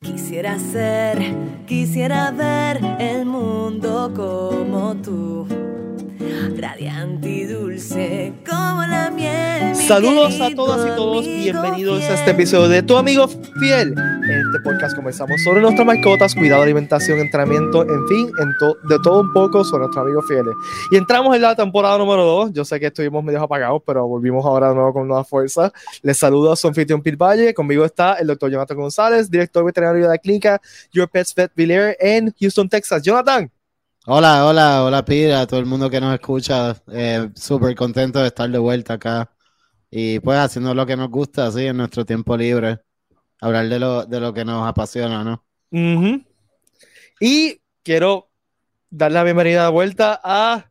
Quisiera ser, quisiera ver el mundo como tú, radiante y dulce como la miel. mi Saludos a todas y todos, bienvenidos a este episodio de Tu Amigo Fiel. Este podcast conversamos sobre nuestras mascotas, cuidado, alimentación, entrenamiento, en fin, en to- de todo un poco sobre nuestros amigos fieles. Y entramos en la temporada número 2. Yo sé que estuvimos medio apagados, pero volvimos ahora de nuevo con nueva fuerza. Les saludo a su anfitrión Pil Valle. Conmigo está el doctor Jonathan González, director veterinario de la clínica Your Pets Vet Villiers en Houston, Texas. Jonathan, Hola, hola, hola Pira, a todo el mundo que nos escucha. Eh, Súper contento de estar de vuelta acá. Y pues haciendo lo que nos gusta, así, en nuestro tiempo libre. Hablar de lo, de lo que nos apasiona, ¿no? Y quiero dar la bienvenida de vuelta a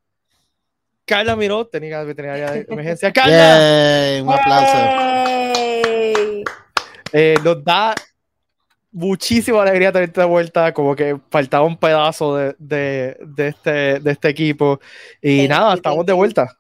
Carla Miró, técnica veterinaria de emergencia. Carla, Yay, un aplauso. Eh, nos da muchísima alegría tenerte de vuelta, como que faltaba un pedazo de, de- de este, de este equipo. Y Thank nada, you, estamos thank de vuelta.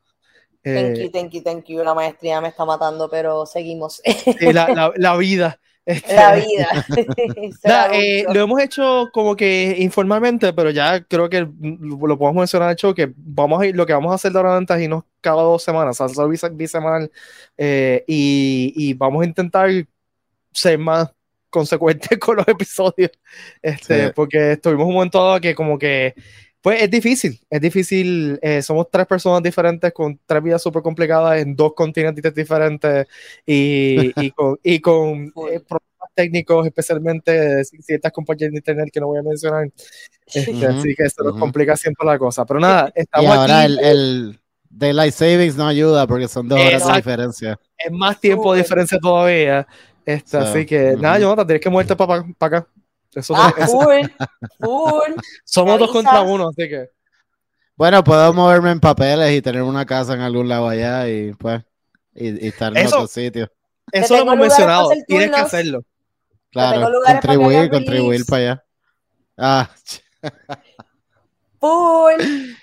Thank Eh, you, thank you, thank you. La maestría me está matando, pero seguimos. sí, la, la- la vida. Este, La vida. Eh, lo hemos hecho como que informalmente, pero ya creo que lo, lo podemos mencionar hecho que vamos a ir, lo que vamos a hacer de ahora en adelante es irnos cada dos semanas, hacer bis- bisemanal eh, y, y vamos a intentar ser más consecuentes con los episodios, este, Sí. porque estuvimos un momento dado que como que pues es difícil, es difícil, eh, somos tres personas diferentes con tres vidas súper complicadas en dos continentes diferentes y, y con, y con eh, problemas técnicos, especialmente de ciertas compañías de internet que no voy a mencionar, este, Ujú, así que eso nos ujú. complica siempre la cosa, pero nada, Y estamos ahora aquí, el, el Daylight Savings no ayuda porque son dos horas de diferencia. es más tiempo de diferencia todavía, este, So, así que ujú. nada, Jonathan, tienes que moverte para acá. Eso, Ah, eso- full, full. somos dos contra uno, así que Bueno, puedo moverme en papeles y tener una casa en algún lado allá y pues, y, y estar en Eso- otro sitio. eso lo hemos mencionado, tienes que hacerlo. Claro, lugares para contribuir, contribuir para allá. Ah, Full.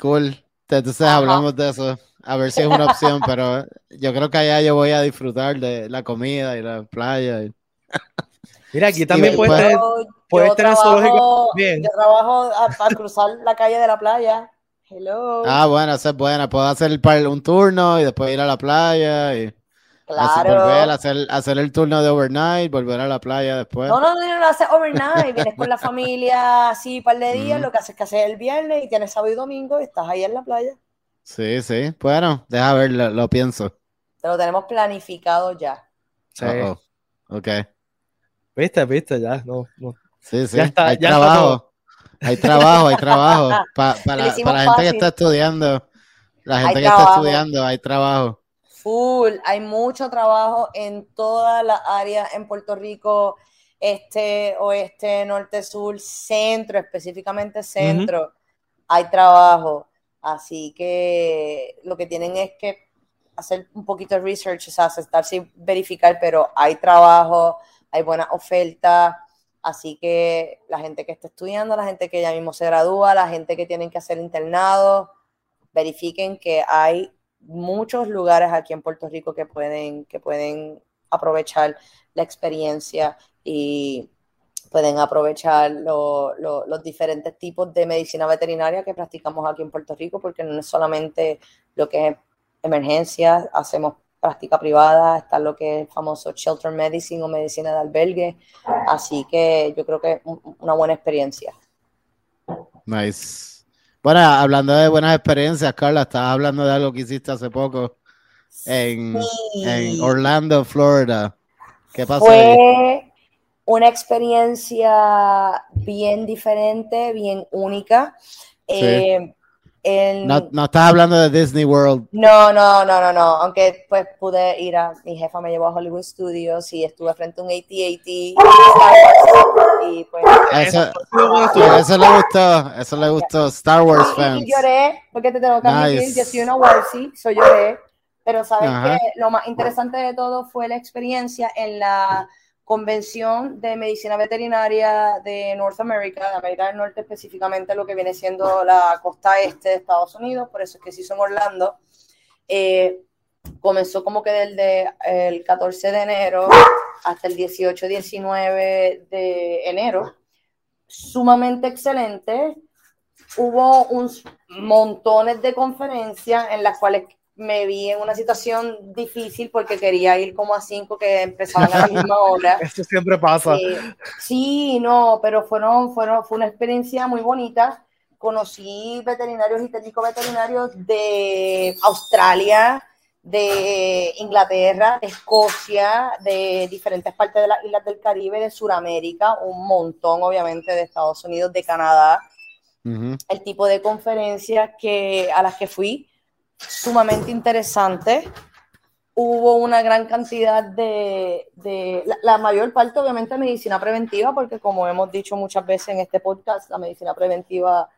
cool. Entonces Ajá. hablamos de eso. A ver si es una opción, pero yo creo que allá yo voy a disfrutar de la comida y la playa. y- Mira, aquí también Y puedes tener, Yo- puedes yo tener trabajo- zoológico también. Yo trabajo a- para cruzar la calle de la playa. Hello. Ah, bueno, esa es buena. Puedo hacer el un turno y después ir a la playa y claro. volver a hacer, hacer el turno de overnight, volver a la playa después. No, no, no, no, lo haces overnight. Vienes con la familia así un par de días. Lo que haces es que haces el viernes y tienes sábado y domingo y estás ahí en la playa. Sí, sí. Bueno, deja ver, lo, lo pienso. Te lo tenemos planificado ya. Sí. Uh-oh. Ok. Viste, viste, ya, no, no. Sí, sí. Ya está, hay ya está trabajo. Hay trabajo, hay trabajo. Pa- para, la gente que está estudiando, la gente Hay que está estudiando, hay trabajo. Full, hay mucho trabajo en todas las áreas en Puerto Rico, este, oeste, norte, sur, centro, específicamente centro. Hay trabajo. Así que lo que tienen es que hacer un poquito de research, o sea, sentarse y verificar, pero hay trabajo, hay buenas ofertas. Así que la gente que está estudiando, la gente que ya mismo se gradúa, la gente que tienen que hacer internado, verifiquen que hay muchos lugares aquí en Puerto Rico que pueden, que pueden aprovechar la experiencia y pueden aprovechar lo- lo- los diferentes tipos de medicina veterinaria que practicamos aquí en Puerto Rico, porque no es solamente lo que es emergencia, hacemos práctica privada, está lo que es el famoso shelter medicine o medicina de albergue, así que yo creo que es una buena experiencia. Nice. Bueno, hablando de buenas experiencias, Carla, estabas hablando de algo que hiciste hace poco en, en. Orlando, Florida. ¿Qué pasó ahí? Fue una experiencia bien diferente, bien única. Eh, en- No, no estás hablando de Disney World. no, no, no, no, no. Aunque pues pude ir a, mi jefa me llevó a Hollywood Studios y estuve frente a un AT-AT y pues Eso, Muy bueno estuvo. eso le gustó, eso le gustó. Star Wars y, fans. y lloré porque te tengo que admitir, Nice. yo soy una Warsi, so lloré. Pero sabes Ajá. que lo más interesante de todo fue la experiencia en la convención de medicina veterinaria de North America, de América del Norte específicamente lo que viene siendo la costa este de Estados Unidos, por eso es que se hizo en Orlando. Eh, comenzó como que desde el 14 de enero hasta el 18-19 de enero, sumamente excelente. Hubo un montones de conferencias en las cuales me vi en una situación difícil porque quería ir como a cinco que empezaban a la misma hora. Esto siempre pasa. Eh, sí, no, pero fueron, fueron, fue una experiencia muy bonita. Conocí veterinarios y técnicos veterinarios de Australia, de Inglaterra, de Escocia, de diferentes partes de las islas del Caribe, de Sudamérica, un montón, obviamente, de Estados Unidos, de Canadá. El tipo de conferencias que, a las que fui sumamente interesante. Hubo una gran cantidad de, de la, mayor parte obviamente medicina preventiva, porque como hemos dicho muchas veces en este podcast, la medicina preventiva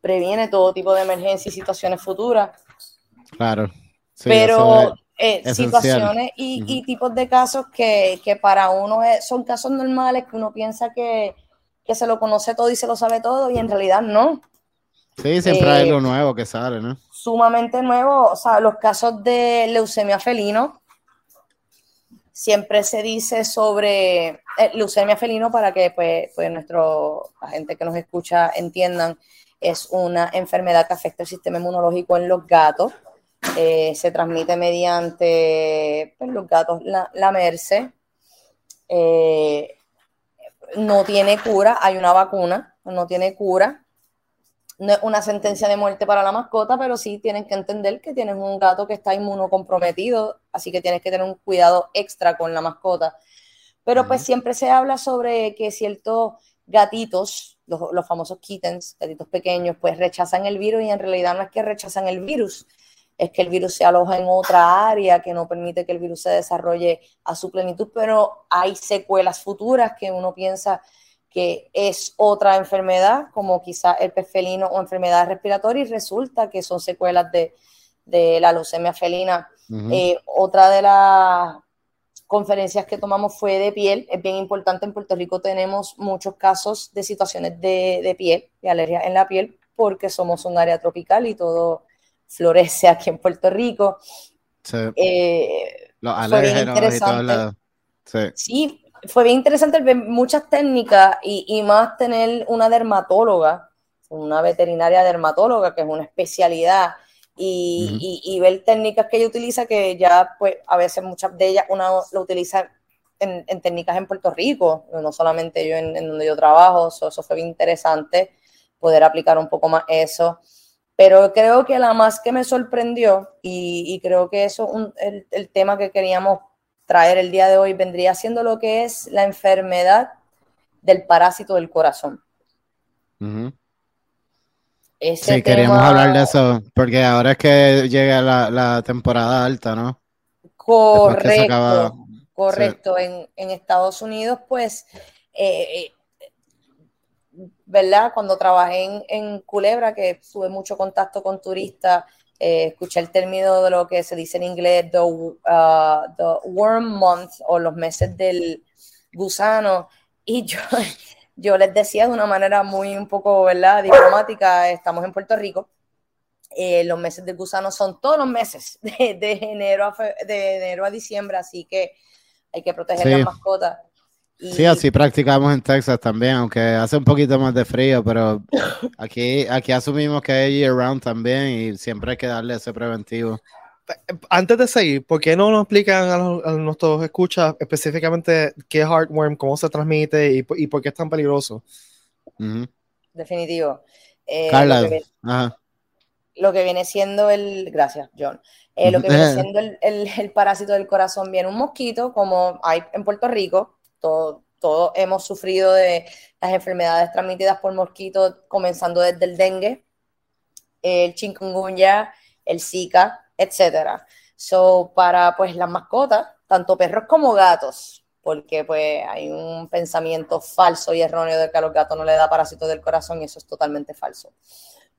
previene todo tipo de emergencias y situaciones futuras. Claro. pero eh, situaciones y, y, tipos de casos que, que para uno son casos normales que uno piensa que, que, se lo conoce todo y se lo sabe todo y en realidad no. Sí, siempre hay lo eh, nuevo que sale, ¿no? Sumamente nuevo, o sea, los casos de leucemia felino, siempre se dice sobre eh, leucemia felino para que pues, pues nuestro, la gente que nos escucha entiendan, es una enfermedad que afecta el sistema inmunológico en los gatos. Eh, se transmite mediante pues, los gatos la, la merce. no tiene cura, hay una vacuna, no tiene cura no es una sentencia de muerte para la mascota, pero sí tienen que entender que tienes un gato que está inmunocomprometido, así que tienes que tener un cuidado extra con la mascota. Pero pues siempre se habla sobre que ciertos gatitos, los, los, famosos kittens, gatitos pequeños, pues rechazan el virus y en realidad no es que rechazan el virus, es que el virus se aloja en otra área que no permite que el virus se desarrolle a su plenitud, pero hay secuelas futuras que uno piensa que es otra enfermedad, como quizá el pez felino o enfermedad respiratoria, y resulta que son secuelas de, la leucemia felina. Eh, otra de las conferencias que tomamos fue de piel. Es bien importante, en Puerto Rico tenemos muchos casos de situaciones de, piel, de alergia en la piel, porque somos un área tropical y todo florece aquí en Puerto Rico. Sí. Eh, Los alérgenos y todo Sí. sí, fue bien interesante ver muchas técnicas y, más tener una dermatóloga, una veterinaria dermatóloga, que es una especialidad, y, ver técnicas que ella utiliza, que ya pues a veces muchas de ellas una lo utiliza en, técnicas en Puerto Rico, no solamente yo en, donde yo trabajo, eso fue bien interesante poder aplicar un poco más eso. Pero creo que la más que me sorprendió, y, creo que eso es el tema que queríamos traer el día de hoy vendría siendo lo que es la enfermedad del parásito del corazón. sí, queríamos hablar de eso, porque ahora es que llega la, temporada alta, ¿no? Correcto, correcto. En, Estados Unidos, pues, eh, eh, ¿verdad? Cuando trabajé en, en Culebra, que tuve mucho contacto con turistas, eh, escuché el término de lo que se dice en inglés, the, uh, the, worm month o los meses del gusano, y yo, yo les decía de una manera muy un poco, ¿verdad? Diplomática, estamos en Puerto Rico, eh, los meses del gusano son todos los meses, de, de enero, a de enero a diciembre, así que hay que proteger las mascotas. Sí, así practicamos en Texas también, aunque hace un poquito más de frío, pero aquí, aquí asumimos que hay year round también y siempre hay que darle ese preventivo. Antes de seguir, ¿por qué no nos explican a, nuestros escuchas específicamente qué es heartworm, cómo se transmite y, y por qué es tan peligroso? Definitivo. Eh, Carla, lo, que viene, siendo el. Gracias, John. Eh, lo que viene siendo el, el parásito del corazón viene un mosquito, como hay en Puerto Rico, todos hemos sufrido de las enfermedades transmitidas por mosquitos, comenzando desde el dengue, el chikungunya, el zika, etcétera. So, para pues las mascotas, tanto perros como gatos, porque pues hay un pensamiento falso y erróneo de que a los gatos no le da parásito del corazón y eso es totalmente falso.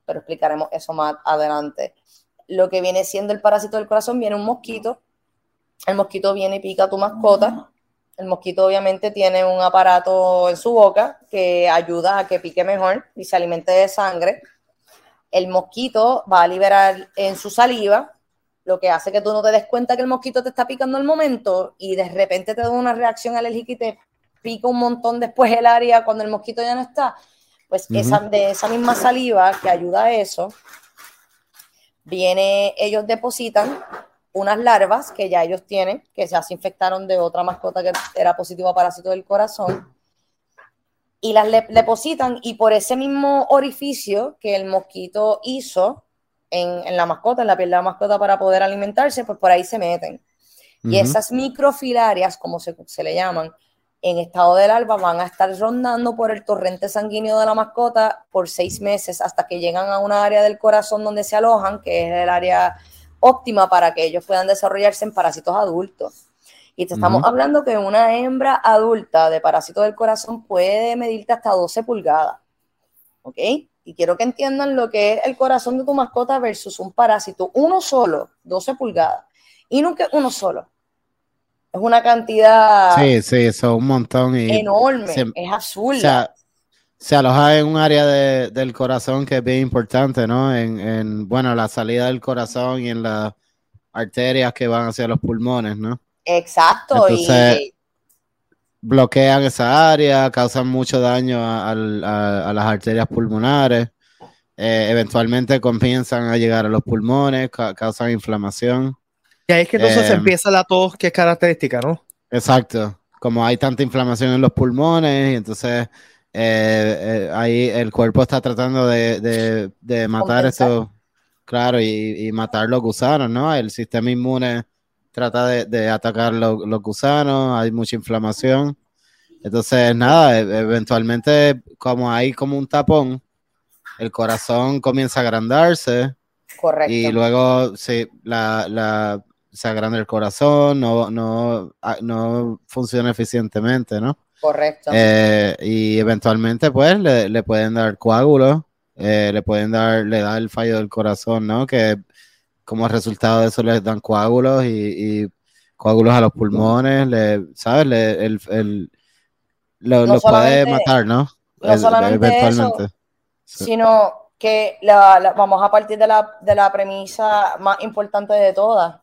Pero explicaremos eso más adelante. Lo que viene siendo el parásito del corazón viene un mosquito. El mosquito viene y pica a tu mascota el mosquito obviamente tiene un aparato en su boca que ayuda a que pique mejor y se alimente de sangre. El mosquito va a liberar en su saliva lo que hace que tú no te des cuenta que el mosquito te está picando al momento y de repente te da una reacción alérgica y te pica un montón después el área cuando el mosquito ya no está. Pues esa, de esa misma saliva que ayuda a eso, viene, ellos depositan unas larvas que ya ellos tienen, que ya se infectaron de otra mascota que era positiva a parásito del corazón, y las depositan y por ese mismo orificio que el mosquito hizo en, la mascota, en la piel de la mascota para poder alimentarse, pues por ahí se meten. Y esas microfilarias, como se, se le llaman, en estado del alba van a estar rondando por el torrente sanguíneo de la mascota por seis meses hasta que llegan a una área del corazón donde se alojan, que es el área óptima para que ellos puedan desarrollarse en parásitos adultos. Y te estamos hablando que una hembra adulta de parásito del corazón puede medirte hasta 12 pulgadas. ¿Ok? Y quiero que entiendan lo que es el corazón de tu mascota versus un parásito. Uno solo, 12 pulgadas. Y nunca uno solo. Es una cantidad. Sí, sí, eso es un montón. Y enorme. es azul. Se aloja en un área del corazón que es bien importante, ¿no? En, en, bueno, la salida del corazón y en las arterias que van hacia los pulmones, ¿no? Exacto. y bloquean esa área, causan mucho daño a, las arterias pulmonares. Eh, eventualmente comienzan a llegar a los pulmones, causan inflamación. Y ahí es que entonces eh, empieza la tos que es característica, ¿no? Exacto. Como hay tanta inflamación en los pulmones, y entonces eh, ahí el cuerpo está tratando de, matar eso, claro, y, matar los gusanos, ¿no? El sistema inmune trata de, atacar los, gusanos, hay mucha inflamación. Entonces, nada, e, eventualmente, como hay como un tapón, el corazón comienza a agrandarse. Correcto. Y luego sí, la, se agranda el corazón, no, no, ah, no funciona eficientemente, ¿no? Correcto. Eh, y eventualmente, pues, le, pueden dar coágulos, eh, le pueden dar, le da el fallo del corazón, ¿no? Que como resultado de eso les dan coágulos y, coágulos a los pulmones, le, ¿sabes? el, el, lo, puede matar, ¿no? No solamente eso, sino que vamos a partir de la, de la premisa más importante de todas.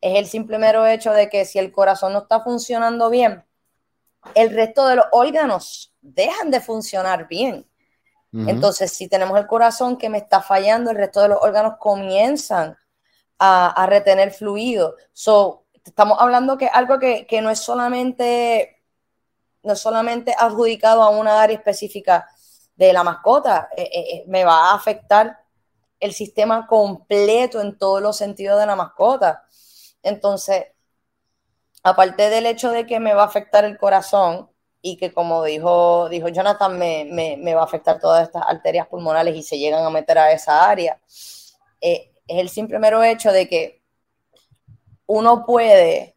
Es el simple mero hecho de que si el corazón no está funcionando bien, el resto de los órganos dejan de funcionar bien. Entonces, si tenemos el corazón que me está fallando, el resto de los órganos comienzan a, retener fluido. So, estamos hablando que algo que, no es solamente no solamente adjudicado a una área específica de la mascota, eh, eh, eh, me va a afectar el sistema completo en todos los sentidos de la mascota. Entonces, aparte del hecho de que me va a afectar el corazón y que como dijo, dijo Jonathan, me, me, va a afectar todas estas arterias pulmonares y se llegan a meter a esa área, eh, es el simple mero hecho de que uno puede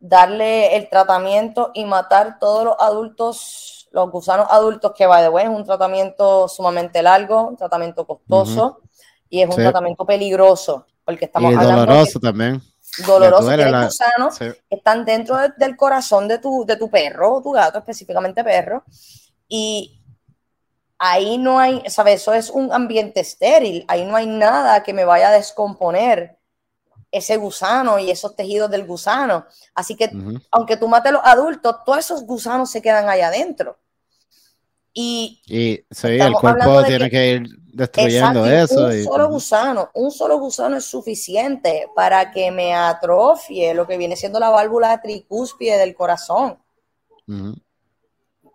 darle el tratamiento y matar todos los adultos, los gusanos adultos que va de bueno, es un tratamiento sumamente largo, un tratamiento costoso y es un tratamiento peligroso, porque estamos y doloroso también. Doloroso, que gusanos están dentro del corazón de tu, de tu perro, tu gato, específicamente perro, y ahí no hay, ¿sabes? Eso es un ambiente estéril, ahí no hay nada que me vaya a descomponer ese gusano y esos tejidos del gusano. Así que, aunque tú mates a los adultos, todos esos gusanos se quedan ahí adentro. Y, y el cuerpo tiene que, ir destruyendo eso. Un solo gusano, un solo gusano es suficiente para que me atrofie lo que viene siendo la válvula tricúspide del corazón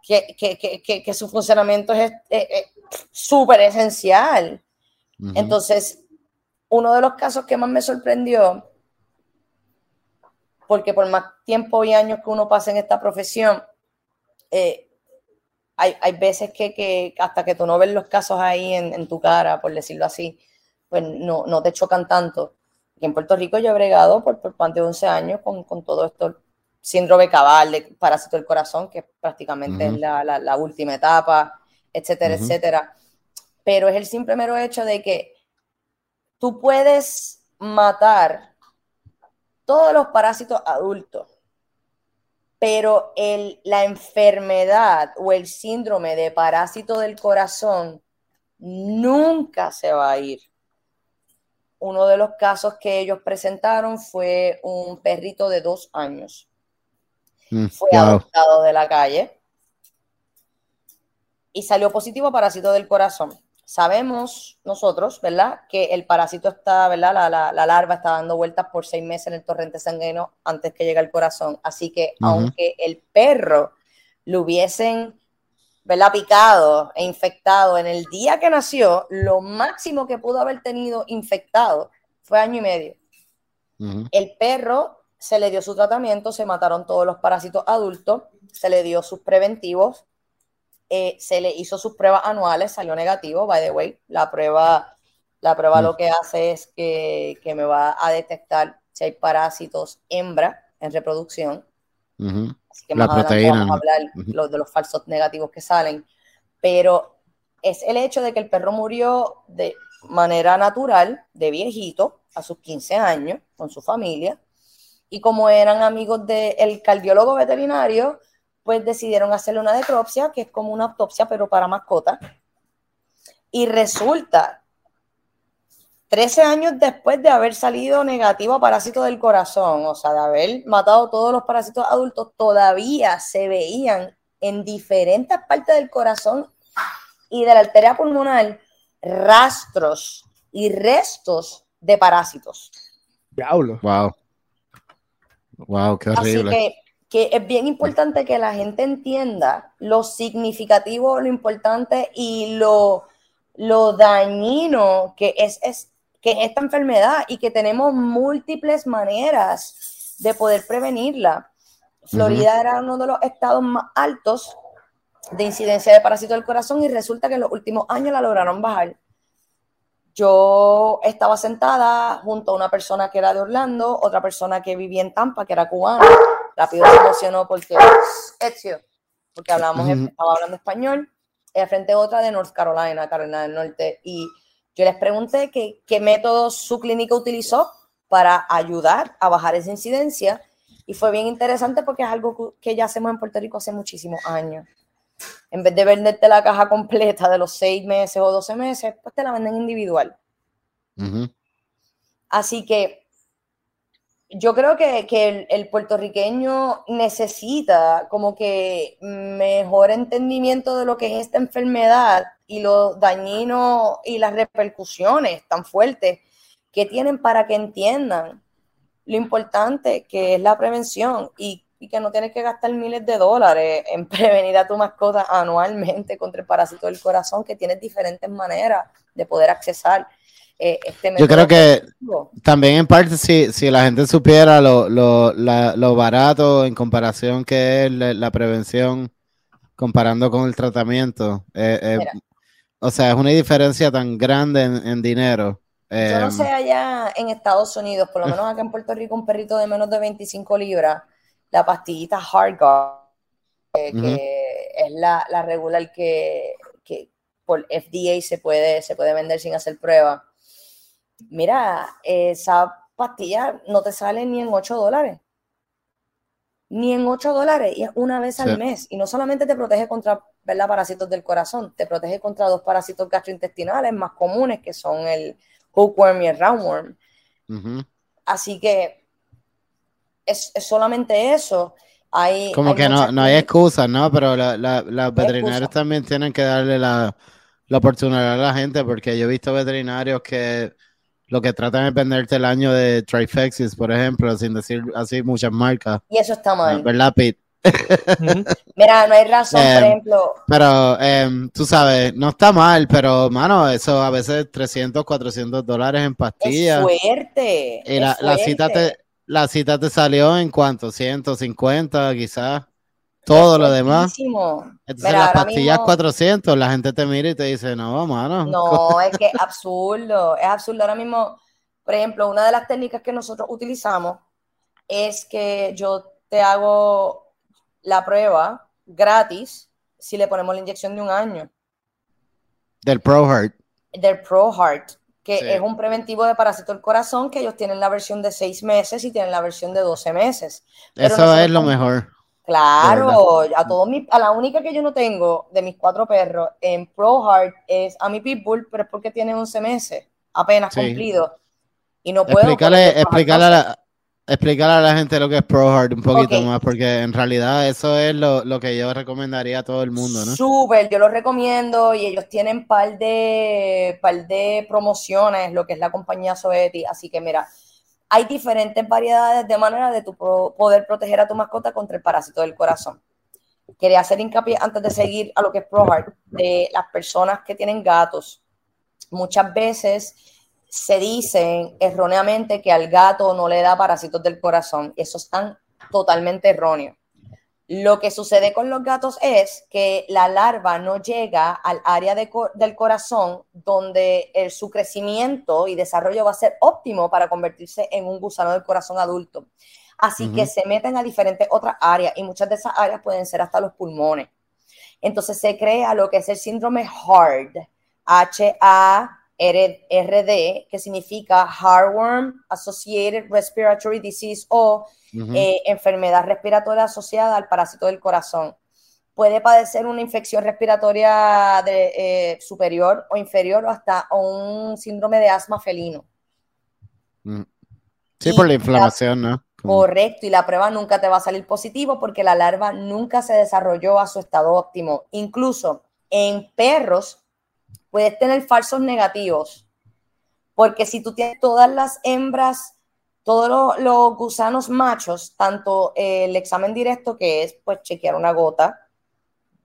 que, su funcionamiento es súper esencial. Entonces, uno de los casos que más me sorprendió, porque por más tiempo y años que uno pasa en esta profesión, eh, hay, veces que, hasta que tú no ves los casos ahí en, tu cara, por decirlo así, pues no, no te chocan tanto. Y en Puerto Rico yo he bregado por, por más de 11 años con, con todo esto síndrome cabal de parásito del corazón, que prácticamente es la, última etapa, etcétera, etcétera. Pero es el simple mero hecho de que tú puedes matar todos los parásitos adultos, pero el, la enfermedad o el síndrome de parásito del corazón nunca se va a ir uno de los casos que ellos presentaron fue un perrito de dos años. Mm, Fue wow. adoptado de la calle y salió positivo a parásito del corazón. Sabemos nosotros, ¿verdad? Que el parásito está, ¿verdad? La, la- la larva está dando vueltas por seis meses en el torrente sanguíneo antes que llegue al corazón. Así que aunque el perro lo hubiesen, ¿verdad? Picado e infectado en el día que nació, lo máximo que pudo haber tenido infectado fue año y medio. El perro se le dio su tratamiento, se mataron todos los parásitos adultos, se le dio sus preventivos, eh, se le hizo sus pruebas anuales, salió negativo, by the way. La prueba, la prueba Mm. lo que hace es que, que me va a detectar si hay parásitos hembra en reproducción. Así que La más proteína, vamos a hablar Ujú. lo- de los falsos negativos que salen. Pero es el hecho de que el perro murió de manera natural, de viejito, a sus 15 años, con su familia. Y como eran amigos del cardiólogo veterinario, pues decidieron hacerle una necropsia, que es como una autopsia, pero para mascotas. Y resulta, 13 años después de haber salido negativo a parásito del corazón, o sea, de haber matado todos los parásitos adultos, todavía se veían en diferentes partes del corazón y de la arteria pulmonar rastros y restos de parásitos. Diablo. Wow. Wow, qué Así horrible. que, que es bien importante que la gente entienda lo significativo, lo importante y lo, lo dañino que es, es- que es esta enfermedad y que tenemos múltiples maneras de poder prevenirla. Florida era uno de los estados más altos de incidencia de parásito del corazón y resulta que en los últimos años la lograron bajar. Yo estaba sentada junto a una persona que era de Orlando, otra persona que vivía en Tampa, que era cubana. Rápido se emocionó porque Ezio, porque hablábamos, Ujú. estaba hablando español, al frente otra de North Carolina, Carolina del Norte. Y yo les pregunté que- qué métodos su clínica utilizó para ayudar a bajar esa incidencia. Y fue bien interesante porque es algo que- ya hacemos en Puerto Rico hace muchísimos años. En vez de venderte la caja completa de los seis meses o 12 meses, pues te la venden individual. Ujú. Así que yo creo que, que el, puertorriqueño necesita como que mejor entendimiento de lo que es esta enfermedad y lo dañino y las repercusiones tan fuertes que tienen para que entiendan lo importante que es la prevención y, y que no tienes que gastar miles de dólares en prevenir a tu mascota anualmente contra el parásito del corazón, que tienes diferentes maneras de poder accesar eh, este Yo creo que también en parte si, si la gente supiera lo, lo, la- lo barato en comparación que es la, la prevención comparando con el tratamiento. eh, eh, o sea, es una diferencia tan grande en, en dinero. Yo no sé allá en Estados Unidos, por lo menos acá en Puerto Rico, un perrito de menos de 25 libras, la pastillita que, Ujú. que es la, la regular que, que por FDA se puede, se puede vender sin hacer prueba. Mira, esa pastilla no te sale ni en 8 dólares. Ni en 8 dólares, y es una vez Sí. al mes. Y no solamente te protege contra ¿verdad? parásitos del corazón, te protege contra dos parásitos gastrointestinales más comunes, que son el hookworm y el roundworm. Así que es, es solamente eso. Hay, Como hay que no, no hay cosas- excusa, ¿no? Pero la, la, los veterinarios también tienen que darle la, la oportunidad a la gente, porque yo he visto veterinarios que lo que tratan es venderte el año de Trifexis, por ejemplo, sin decir así muchas marcas. Y eso está mal. ¿Verdad, Pete? Mira, no hay razón, por Em, ejemplo, Pero em, tú sabes, no está mal, pero mano, eso a veces 300, 400 dólares en es pastillas. fuerte. Y la, es la cita te, la cita te salió en cuánto, 150 quizás, todo Es lo demás. Entonces Mira, las pastillas mismo- 400, la gente te mira y te dice, no, mano. No, es que es absurdo, es absurdo. Ahora mismo, por ejemplo, una de las técnicas que nosotros utilizamos es que yo te hago la prueba gratis si le ponemos la inyección de un año Del Pro Heart. del Pro Heart, que Sí. es un preventivo de parásito del corazón, que ellos tienen la versión de 6 meses y tienen la versión de 12 meses. Pero Eso es lo mejor. Claro, a todos mis, a la única que yo no tengo de mis cuatro perros en Pro Heart es a mi Pitbull, pero es porque tiene 11 meses, apenas Sí. cumplido. Y no puedo. Explícale, explícale a la, explicarle a la gente lo que es ProHeart un poquito más, porque en realidad eso es lo, que yo recomendaría a todo el mundo, ¿no? Súper, yo lo recomiendo y ellos tienen par de, par de promociones, lo que es la compañía Soeti, así que mira, hay diferentes variedades de manera de tu poder proteger a tu mascota contra el parásito del corazón. Quería hacer hincapié antes de seguir a lo que es ProHeart, de las personas que tienen gatos. Muchas veces se dicen erróneamente que al gato no le da parásitos del corazón. Eso es tan totalmente erróneo. Lo que sucede con los gatos es que la larva no llega al área del corazón donde su crecimiento y desarrollo va a ser óptimo para convertirse en un gusano del corazón adulto. Así que se meten a diferentes otras áreas y muchas de esas áreas pueden ser hasta los pulmones. Entonces se crea lo que es el síndrome HARD, H-A RD, que significa Heartworm Associated Respiratory Disease o eh, enfermedad respiratoria asociada al parásito del corazón. Puede padecer una infección respiratoria de, eh, superior o inferior o hasta un síndrome de asma felino. Mm. Sí, por la inflamación, ¿no? Correcto, y la prueba nunca te va a salir positivo porque la larva nunca se desarrolló a su estado óptimo. Incluso en perros puedes tener falsos negativos, porque si tú tienes todas las hembras, todos los, gusanos machos, tanto el examen directo, que es pues chequear una gota,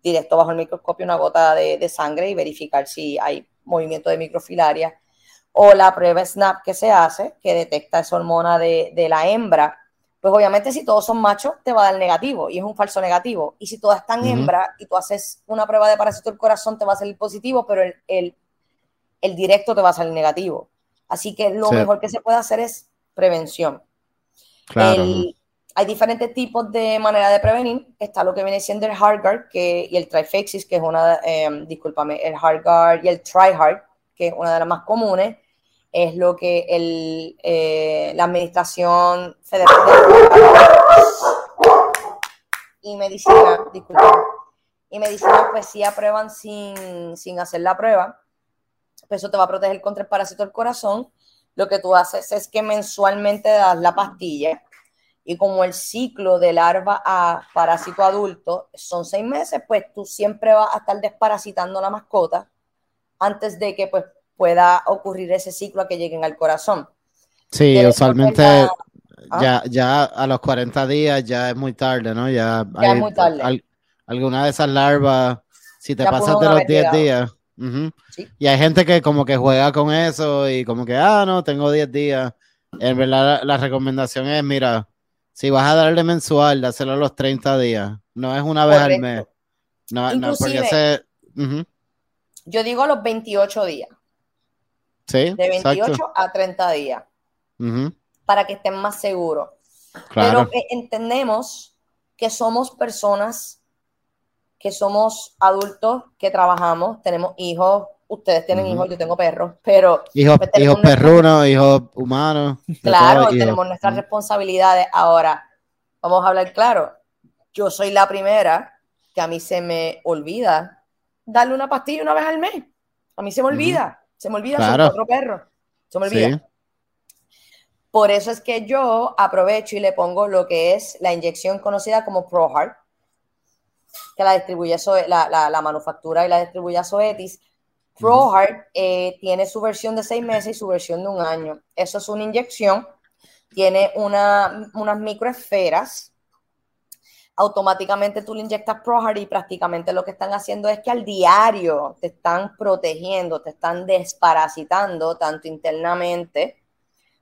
directo bajo el microscopio, una gota de, sangre y verificar si hay movimiento de microfilaria, o la prueba SNAP que se hace, que detecta esa hormona de la hembra, pues obviamente si todos son machos te va a dar negativo y es un falso negativo. Y si todas están hembra y tú haces una prueba de parásito del corazón te va a salir positivo, pero el, el, directo te va a salir negativo. Así que lo mejor que se puede hacer es prevención. Claro. hay diferentes tipos de manera de prevenir. Está lo que viene siendo el HeartGuard que, y el Trifexis, que es una, eh, discúlpame, el HeartGuard y el TriHeart, que es una de las más comunes es lo que el, eh, la Administración Federal y Medicina, disculpa, y Medicina pues sí aprueban sin, sin hacer la prueba, pues eso te va a proteger contra el parásito del corazón. Lo que tú haces es que mensualmente das la pastilla y como el ciclo de larva a parásito adulto son seis meses, pues tú siempre vas a estar desparasitando la mascota antes de que pues pueda ocurrir ese ciclo a que lleguen al corazón. Sí, usualmente ¿ah? ya, ya a los 40 días ya es muy tarde, ¿no? Ya, es muy tarde. alguna de esas larvas, si te pasas de los 10 días. Y hay gente que como que juega con eso y como que, ah, no, tengo 10 días. En verdad la, recomendación es, mira, si vas a darle mensual, dáselo a los 30 días. No es una vez al mes. No, no porque ese, Yo digo a los 28 días de 28 a 30 días. Para que estén más seguros. Pero entendemos que somos personas, que somos adultos, que trabajamos, tenemos hijos, ustedes tienen hijos, yo tengo perros, pero... Hijos, pues hijos perrunos, hijos humanos. Claro, tenemos nuestras responsabilidades. Ahora, vamos a hablar claro. Yo soy la primera que a mí se me olvida darle una pastilla una vez al mes. A mí se me olvida. Se me olvida, son cuatro perros. Se me olvida. Por eso es que yo aprovecho y le pongo lo que es la inyección conocida como ProHeart, que la distribuye la, la, manufactura y la distribuye a Zoetis. ProHeart eh, tiene su versión de seis meses y su versión de un año. Eso es una inyección, tiene una, unas microesferas automáticamente tú le inyectas ProHeart y prácticamente lo que están haciendo es que al diario te están protegiendo, te están desparasitando tanto internamente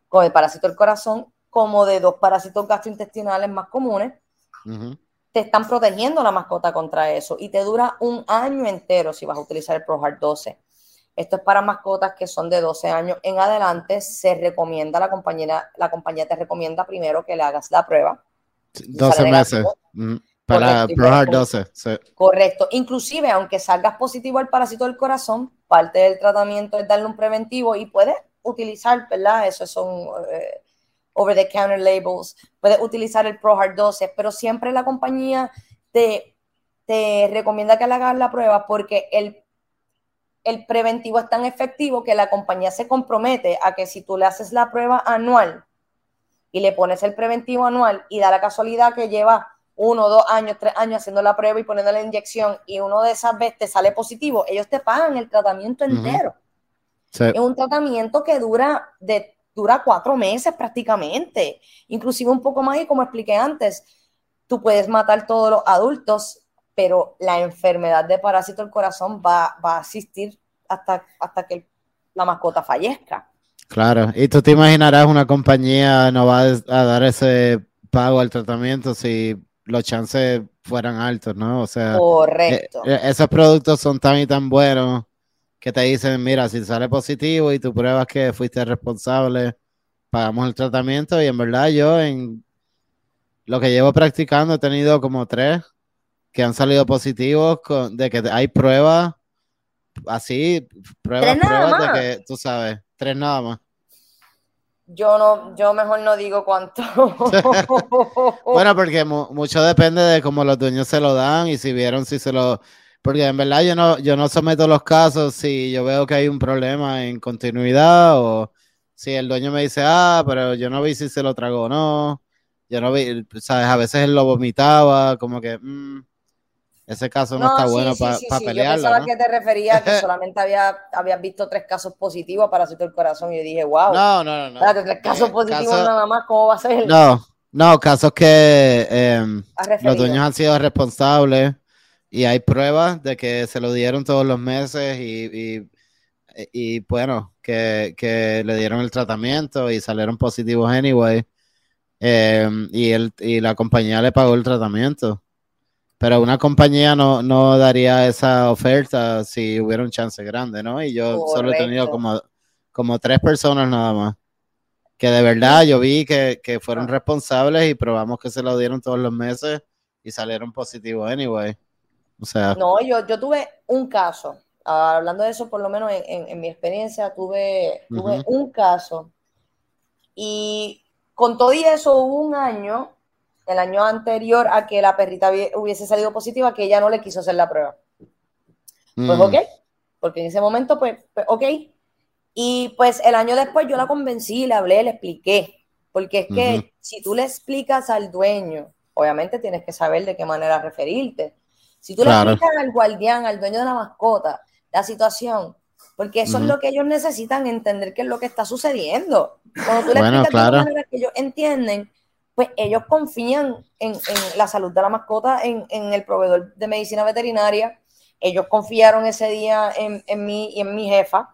con el parásito del corazón como de dos parásitos gastrointestinales más comunes. Te están protegiendo la mascota contra eso y te dura un año entero si vas a utilizar el ProHeart 12. Esto es para mascotas que son de 12 años en adelante. Se recomienda, la compañía, la compañía te recomienda primero que le hagas la prueba 12 meses. Para probar 12. Correcto. Inclusive, aunque salgas positivo al parásito del corazón, parte del tratamiento es darle un preventivo y puedes utilizar, ¿verdad? Esos son eh, over-the-counter labels. Puedes utilizar el ProHeart 12, pero siempre la compañía te, te recomienda que le hagas la prueba porque el, el preventivo es tan efectivo que la compañía se compromete a que si tú le haces la prueba anual y le pones el preventivo anual y da la casualidad que lleva uno, dos años, tres años haciendo la prueba y poniendo la inyección y uno de esas veces te sale positivo, ellos te pagan el tratamiento entero. Es un tratamiento que dura, de, dura cuatro meses prácticamente, inclusive un poco más y como expliqué antes, tú puedes matar todos los adultos, pero la enfermedad de parásito del corazón va, va a asistir hasta, hasta que la mascota fallezca. Claro, y tú te imaginarás una compañía no va a dar ese pago al tratamiento si los chances fueran altos, ¿no? O sea, Correcto. Eh, eh, esos productos son tan y tan buenos que te dicen, mira, si sale positivo y tú pruebas que fuiste responsable, pagamos el tratamiento y en verdad yo en lo que llevo practicando he tenido como tres que han salido positivos de que hay pruebas así, pruebas, pruebas de que tú sabes, tres nada más. Yo no, yo mejor no digo cuánto. bueno, porque mucho depende de cómo los dueños se lo dan y si vieron si se lo porque en verdad yo no, yo no someto los casos si yo veo que hay un problema en continuidad o si el dueño me dice, ah, pero yo no vi si se lo tragó o no. Yo no vi, sabes, a veces él lo vomitaba, como que mm, ese caso no, está bueno para sí, pelearlo. Yo pensaba que te refería que solamente había, habías visto tres casos positivos para hacerte el corazón y yo dije, wow. No, no, no. no. tres casos eh, positivos nada más, ¿cómo va a ser? No, no, casos que em, los dueños han sido responsables y hay pruebas de que se lo dieron todos los meses y, y, bueno, que, que, le dieron el tratamiento y salieron positivos anyway. Em, y, el, y la compañía le pagó el tratamiento. Pero una compañía no, no daría esa oferta si hubiera un chance grande, ¿no? Y yo solo he tenido como, como tres personas nada más. Que de verdad yo vi que, que fueron ah. responsables y probamos que se lo dieron todos los meses y salieron positivos anyway. O sea. No, yo, yo tuve un caso. hablando de eso, por lo menos en, mi experiencia, tuve, tuve un caso. Y con todo y eso hubo un año, el año anterior a que la perrita hubiese salido positiva, que ella no le quiso hacer la prueba. Pues mm. ok, porque en ese momento, pues, pues, ok. Y pues el año después yo la convencí, le hablé, le expliqué. Porque es que si tú le explicas al dueño, obviamente tienes que saber de qué manera referirte. Si tú le explicas al guardián, al dueño de la mascota, la situación, porque eso es lo que ellos necesitan entender qué es lo que está sucediendo. Cuando tú le explicas de la manera que ellos entienden, pues ellos confían en, la salud de la mascota, en, el proveedor de medicina veterinaria. Ellos confiaron ese día en, mí y en mi jefa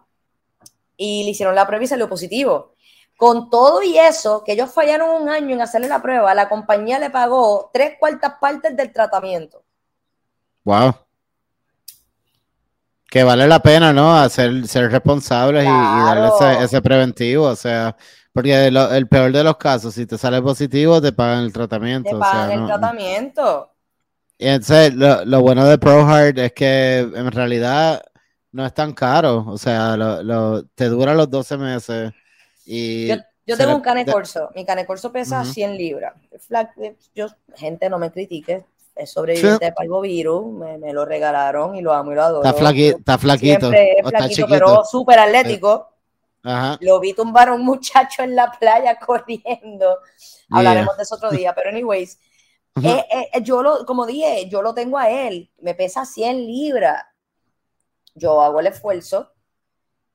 y le hicieron la prueba y salió positivo. Con todo y eso, que ellos fallaron un año en hacerle la prueba, la compañía le pagó tres cuartas partes del tratamiento. Wow. Que vale la pena, ¿no? Hacer, ser responsables y, darle ese, preventivo, o sea, porque el peor de los casos, si te sale positivo, te pagan el tratamiento. Te pagan el tratamiento. Y entonces, lo, bueno de ProHeart es que en realidad no es tan caro, o sea, lo, te dura los 12 meses. Y yo, tengo un cane corso, mi cane corso pesa 100 libras. Yo, gente, no me critique, es sobreviviente de parvovirus, me, me, lo regalaron y lo amo y lo adoro. Está, flaquito, está flaquito. flaquito, pero súper atlético. Lo vi tumbar a un muchacho en la playa corriendo. Hablaremos de eso otro día, pero anyways. Eh, eh, yo lo, como dije, yo lo tengo a él, me pesa 100 libras. Yo hago el esfuerzo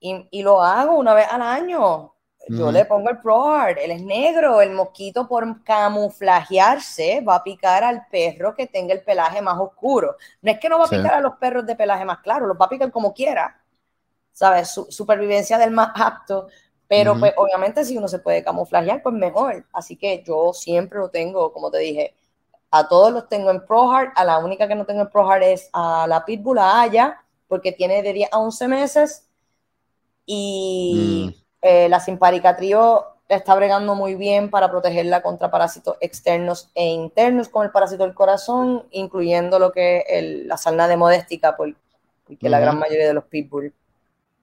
y, y lo hago una vez al año. Yo le pongo el ProHard, él es negro, el mosquito por camuflajearse va a picar al perro que tenga el pelaje más oscuro. No es que no va a picar a los perros de pelaje más claro, los va a picar como quiera, ¿sabes? supervivencia del más apto, pero pues obviamente si uno se puede camuflajear, pues mejor. Así que yo siempre lo tengo, como te dije, a todos los tengo en ProHard, a la única que no tengo en ProHard es a la Pitbull, a Aya, porque tiene de 10 a 11 meses y... Mm. Eh, la simpárica trío está bregando muy bien para protegerla contra parásitos externos e internos con el parásito del corazón, incluyendo lo que es la salna de modéstica, porque la gran mayoría de los pitbull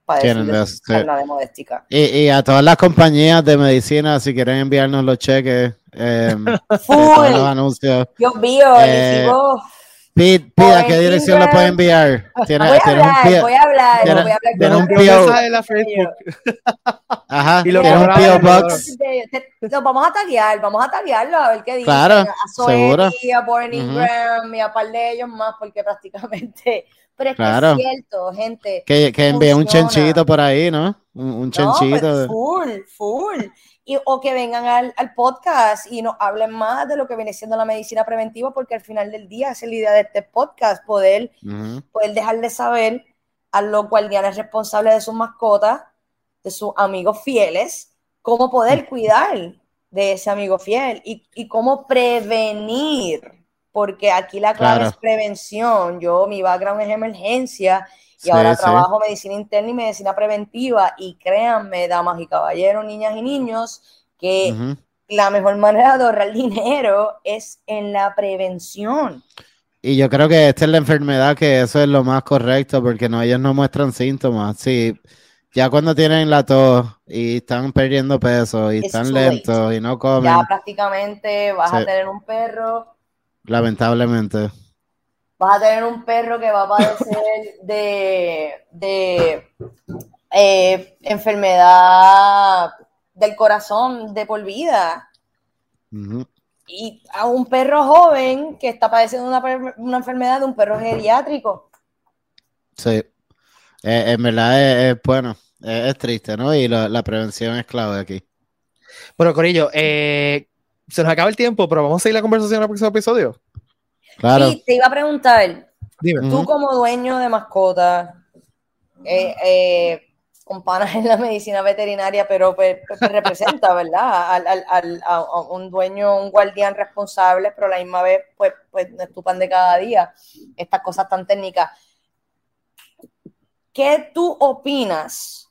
padecen de salna de modéstica. Y, a todas las compañías de medicina, si quieren enviarnos los cheques, eh, los anuncios. Dios mío, eh, Pete, Pete, ¿a qué dirección lo puede enviar? ¿Tiene, voy, a hablar, voy a hablar, tiene, voy a hablar. Tiene un mensaje en la Facebook. Ajá, y lo tiene un P.O. Box. Lo vamos a taguear, vamos a taguearlo a ver qué dicen. Claro, a seguro. Y a Born Ingram uh -huh. y a par de ellos más, porque prácticamente... Pero es claro. que es cierto, gente. Que, que envíe un chenchito por ahí, ¿no? Un, un chenchito. No, pues full, full. Y, o que vengan al, al, podcast y nos hablen más de lo que viene siendo la medicina preventiva, porque al final del día es la idea de este podcast, poder, uh -huh. poder dejarle saber a los guardianes responsables de sus mascotas, de sus amigos fieles, cómo poder cuidar de ese amigo fiel y, y cómo prevenir, porque aquí la clave claro. es prevención. Yo, mi background es emergencia y sí, ahora sí. trabajo medicina interna y medicina preventiva. Y créanme, damas y caballeros, niñas y niños, que uh -huh. la mejor manera de ahorrar dinero es en la prevención. Y yo creo que esta es la enfermedad que eso es lo más correcto, porque no, ellos no muestran síntomas. Sí, ya cuando tienen la tos y están perdiendo peso y están lentos y no comen. Ya prácticamente vas sí. a tener un perro. Lamentablemente vas a tener un perro que va a padecer de, de eh, enfermedad del corazón de por vida. Uh -huh. Y a un perro joven que está padeciendo una, una enfermedad de un perro geriátrico. Sí, eh, en verdad es, es bueno, es, es, triste, ¿no? Y la, la, prevención es clave aquí. Bueno, Corillo, eh, se nos acaba el tiempo, pero vamos a seguir la conversación en el próximo episodio. Claro. Y te iba a preguntar, Dime. tú como dueño de mascota, eh, eh, con panas en la medicina veterinaria, pero pues, pues, representa, ¿verdad? Al, al, al, a un dueño, un guardián responsable, pero a la misma vez, pues, pues no es tu pan de cada día, estas cosas tan técnicas. ¿Qué tú opinas,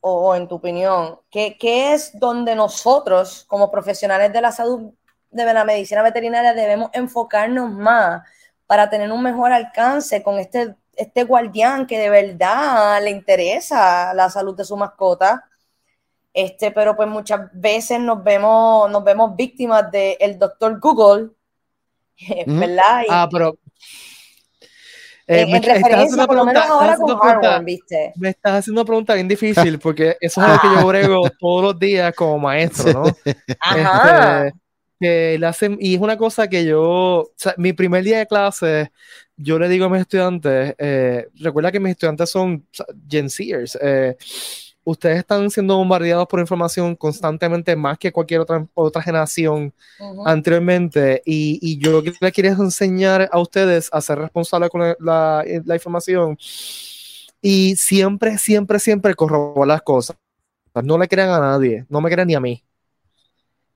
o, en tu opinión, qué, qué es donde nosotros, como profesionales de la salud de la medicina veterinaria debemos enfocarnos más para tener un mejor alcance con este, este guardián que de verdad le interesa la salud de su mascota. Este, pero pues muchas veces nos vemos, nos vemos víctimas del el doctor Google, ¿verdad? Ah, pero eh, en, en referencia, por lo menos ahora con Harvard, ¿viste? Me estás haciendo una pregunta bien difícil porque eso es algo que yo brego todos los días como maestro, ¿no? Ajá. Este, que le hacen, y es una cosa que yo, o sea, mi primer día de clase, yo le digo a mis estudiantes, eh, recuerda que mis estudiantes son Gen Zers, eh, ustedes están siendo bombardeados por información constantemente más que cualquier otra, otra generación uh -huh. anteriormente, y, y yo les quiero enseñar a ustedes a ser responsables con la, la, la información, y siempre, siempre, siempre corroborar las cosas. No le crean a nadie, no me crean ni a mí.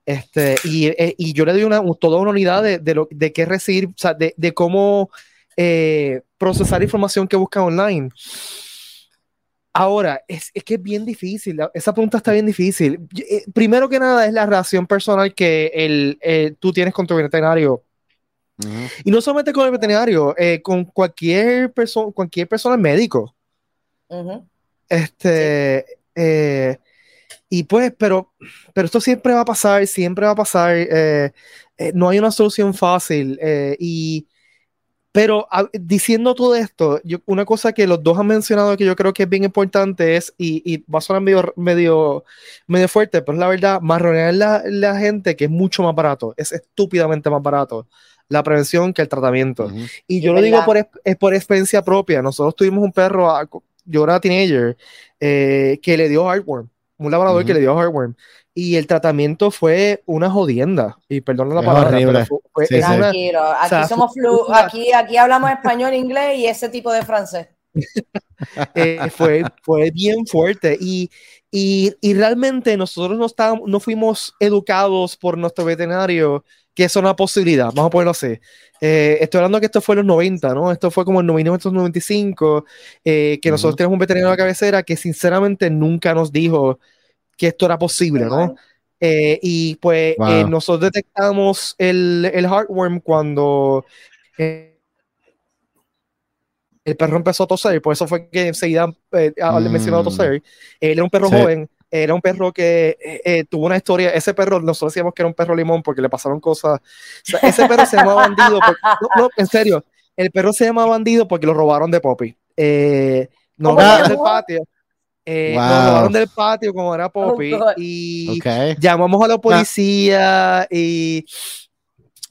Este, y, eh, y, yo le doy una, toda una unidad de, de, lo, de qué recibir, o sea, de, de cómo eh, procesar información que busca online. Ahora, es, es, que es bien difícil, esa pregunta está bien difícil. Eh, primero que nada es la relación personal que el, el tú tienes con tu veterinario. Uh -huh. Y no solamente con el veterinario, eh, con cualquier, perso cualquier persona médico. Uh -huh. Este, sí. eh, y pues, pero, pero esto siempre va a pasar, siempre va a pasar. Eh, eh, no hay una solución fácil. Eh, y, pero a, diciendo todo esto, yo, una cosa que los dos han mencionado que yo creo que es bien importante es, y, y va a sonar medio, medio, medio fuerte, pero es la verdad, marronear la, la gente que es mucho más barato, es estúpidamente más barato la prevención que el tratamiento. Uh -huh. Y yo es lo verdad. digo por, es por experiencia propia. Nosotros tuvimos un perro, yo era teenager, eh, que le dio heartworm un labrador uh -huh. que le dio heartworm y el tratamiento fue una jodienda y perdón la es palabra horrible. Fue, fue, sí, sí. Tranquilo, aquí o sea, somos flu aquí, aquí hablamos español, inglés y ese tipo de francés eh, fue, fue bien fuerte y, y, y realmente nosotros no, estábamos, no fuimos educados por nuestro veterinario que eso es una posibilidad, vamos a ponerlo así. Eh, estoy hablando que esto fue en los 90, ¿no? Esto fue como en 1995, eh, que uh -huh. nosotros tenemos un veterinario de cabecera que sinceramente nunca nos dijo que esto era posible, ¿no? Eh, y pues wow. Eh, nosotros detectamos el, el heartworm cuando eh, el perro empezó a toser, por eso fue que enseguida eh, mm. le mencionó toser. Él era un perro sí. joven, era un perro que eh, eh, tuvo una historia. Ese perro, nosotros decíamos que era un perro limón porque le pasaron cosas. O sea, ese perro se llamaba bandido. Porque, no, no, en serio, El perro se llama Bandido porque lo robaron de Poppy. Eh, nos ¿Cómo lo se robaron del patio. Eh, Nos Wow. lo robaron del patio como era Poppy. Oh, y Ok. llamamos a la policía y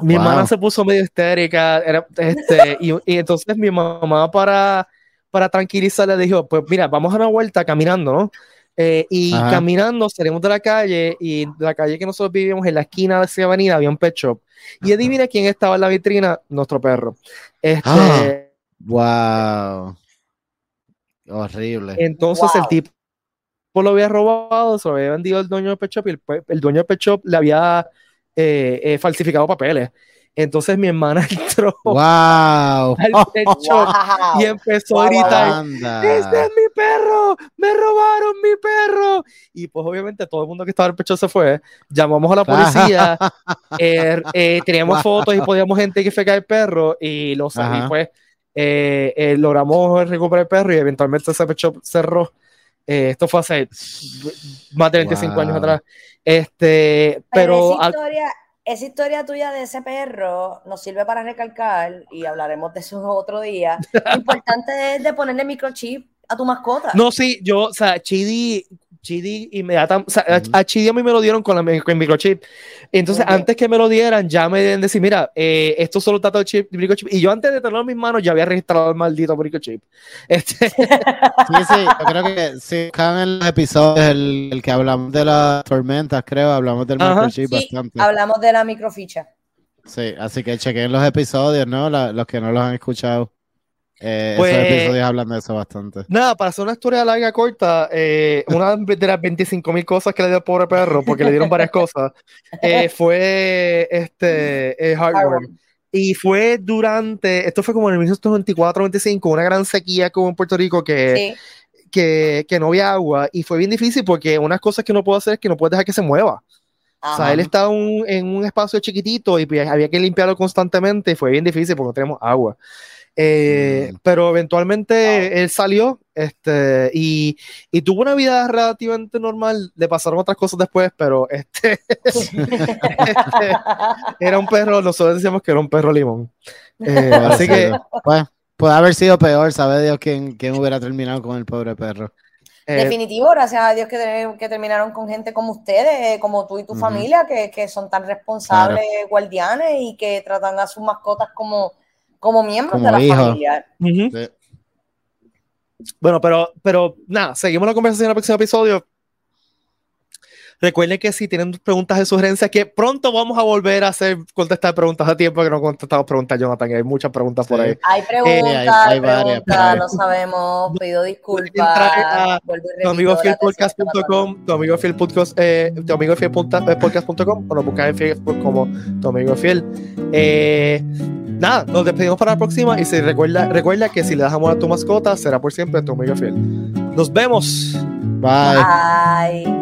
mi Wow. hermana se puso medio histérica. Era, este, y, y entonces mi mamá para, para tranquilizarla dijo, pues mira, vamos a una vuelta caminando, ¿no? Eh, y Ajá. caminando salimos de la calle y la calle que nosotros vivíamos en la esquina de esa avenida había un pet shop. Y adivina quién estaba en la vitrina, nuestro perro. Este, Ah. Wow. Horrible. Entonces el Wow. tipo lo había robado, se lo había vendido el dueño del pet shop y el, el dueño del pet shop le había eh, eh, falsificado papeles. Entonces mi hermana entró Wow. al pet shop Wow. y empezó Wow, a gritar. ¡Este es mi perro! ¡Me robaron mi perro! Y pues obviamente todo el mundo que estaba en el pecho se fue. Llamamos a la policía. eh, eh, teníamos Wow. fotos y podíamos identificar el perro y, los, y Ajá. pues eh, eh, logramos recuperar el perro y eventualmente ese pet shop cerró. Eh, esto fue hace más de 25 años Wow. atrás. Este, Pero pero esa historia, esa historia tuya de ese perro nos sirve para recalcar, y hablaremos de eso otro día, lo importante es de ponerle microchip a tu mascota. no, sí, yo, o sea, Chidi, Chidi inmediatamente, o sea, a- Ujú. a Chidi a mí me lo dieron con, la, con el microchip. Entonces, antes que me lo dieran, ya me deben decir, mira, eh, esto solo trata de chip, microchip. Y yo antes de tenerlo en mis manos, ya había registrado el maldito microchip. Este, Sí, sí, yo creo que si buscan en los episodios el, el que hablamos de las tormentas, creo, hablamos del Ajá. microchip Sí, bastante. hablamos de la microficha. Sí, así que chequen los episodios, ¿no? La- los que no los han escuchado. Eh, Pues- esos episodios hablan de eso bastante. Nada, para hacer una historia larga, corta, eh, una de las 25 mil cosas que le dio el pobre perro, porque le dieron varias cosas, eh, fue este eh, Heartworm. Heartworm. Y fue durante, esto fue como en el 1994-95, una gran sequía como en Puerto Rico que, Sí. que, que no había agua. Y fue bien difícil porque unas cosas que no puedo hacer es que no puedes dejar que se mueva. O sea, Ajá. él estaba un- en un espacio chiquitito y pues, había que limpiarlo constantemente y fue bien difícil porque no tenemos agua. Eh, Mm. Pero eventualmente él salió este, y, y tuvo una vida relativamente normal. Le pasaron otras cosas después, pero este, este, era un perro, nosotros decíamos que era un perro limón. Eh, así que Pues, puede haber sido peor, sabe Dios quién, quién hubiera terminado con el pobre perro. eh, Definitivo, gracias a Dios que, que terminaron con gente como ustedes, eh, como tú y tu Ujú. familia, que, que son tan responsables guardianes y que tratan a sus mascotas como, como miembros Como de la familia. Sí. Bueno, pero, pero nada, seguimos la conversación en el próximo episodio. Recuerden que si tienen preguntas de sugerencias, que pronto vamos a volver a hacer contestar preguntas a tiempo que no contestamos preguntas, Jonathan. Hay muchas preguntas por ahí. Hay preguntas, hay- hay, hay varias preguntas, ahí. no sabemos, pido disculpas. a Tu amigo fielpodcast.com, tu amigo fiel podcast, eh, tu amigo fiel punta- eh, podcast.com, o nos buscas en Facebook como tu amigo fiel. Eh, nada, nos despedimos para la próxima y se recuerda, recuerda que si le das amor a tu mascota, será por siempre tu amigo fiel. Nos vemos. Bye. Bye.